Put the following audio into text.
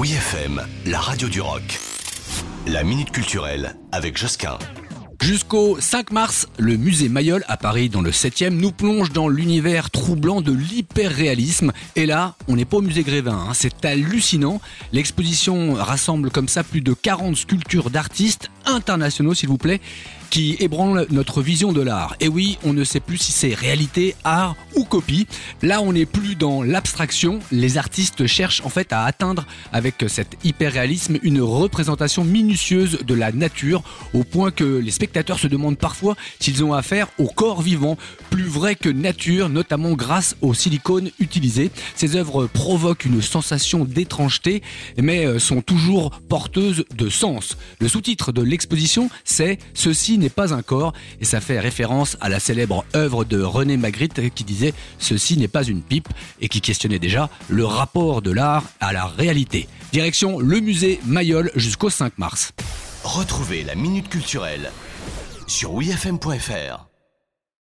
Oui FM, la radio du rock. La minute culturelle avec Josquin. Jusqu'au 5 mars, le musée Mayol à Paris dans le 7e nous plonge dans l'univers troublant de l'hyperréalisme. Et là, on n'est pas au musée Grévin, hein. c'est hallucinant. L'exposition rassemble comme ça plus de 40 sculptures d'artistes internationaux s'il vous plaît qui ébranle notre vision de l'art. Et oui, on ne sait plus si c'est réalité, art ou copie. Là, on n'est plus dans l'abstraction. Les artistes cherchent en fait à atteindre avec cet hyper-réalisme une représentation minutieuse de la nature au point que les spectateurs se demandent parfois s'ils ont affaire au corps vivant, plus vrai que nature, notamment grâce au silicone utilisé. Ces œuvres provoquent une sensation d'étrangeté, mais euh, sont toujours porteuses de sens. Le sous-titre de l'exposition, c'est Ceci n'est pas un corps, et ça fait référence à la célèbre œuvre de René Magritte qui disait Ceci n'est pas une pipe, et qui questionnait déjà le rapport de l'art à la réalité. Direction le musée Mayol jusqu'au 5 mars. Retrouvez la minute culturelle sur wfm.fr.